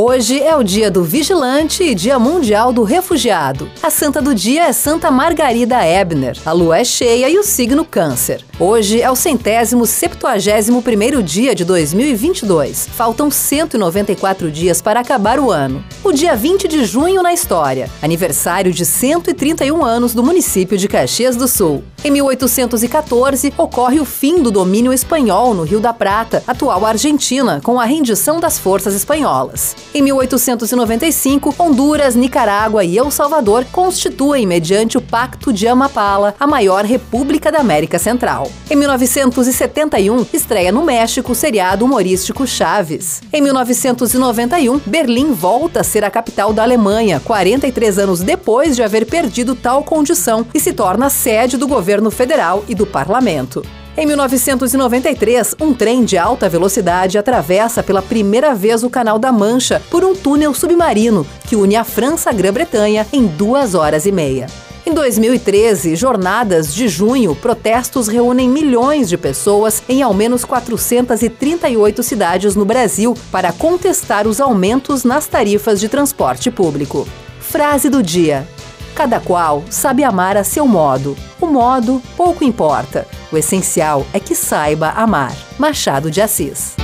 Hoje é o dia do vigilante e dia mundial do refugiado. A santa do dia é Santa Margarida Ebner. A lua é cheia e o signo câncer. Hoje é o centésimo septuagésimo primeiro dia de 2022. Faltam 194 dias para acabar o ano. O dia 20 de junho na história. Aniversário de 131 anos do município de Caxias do Sul. Em 1814, ocorre o fim do domínio espanhol no Rio da Prata, atual Argentina, com a rendição das forças espanholas. Em 1895, Honduras, Nicarágua e El Salvador constituem, mediante o Pacto de Amapala, a maior república da América Central. Em 1971, estreia no México o seriado humorístico Chaves. Em 1991, Berlim volta a ser a capital da Alemanha, 43 anos depois de haver perdido tal condição, e se torna sede do governo federal e do parlamento. Em 1993, um trem de alta velocidade atravessa pela primeira vez o Canal da Mancha por um túnel submarino que une a França à Grã-Bretanha em duas horas e meia. Em 2013, jornadas de junho, protestos reúnem milhões de pessoas em ao menos 438 cidades no Brasil para contestar os aumentos nas tarifas de transporte público. Frase do dia: Cada qual sabe amar a seu modo. O modo pouco importa. O essencial é que saiba amar. Machado de Assis.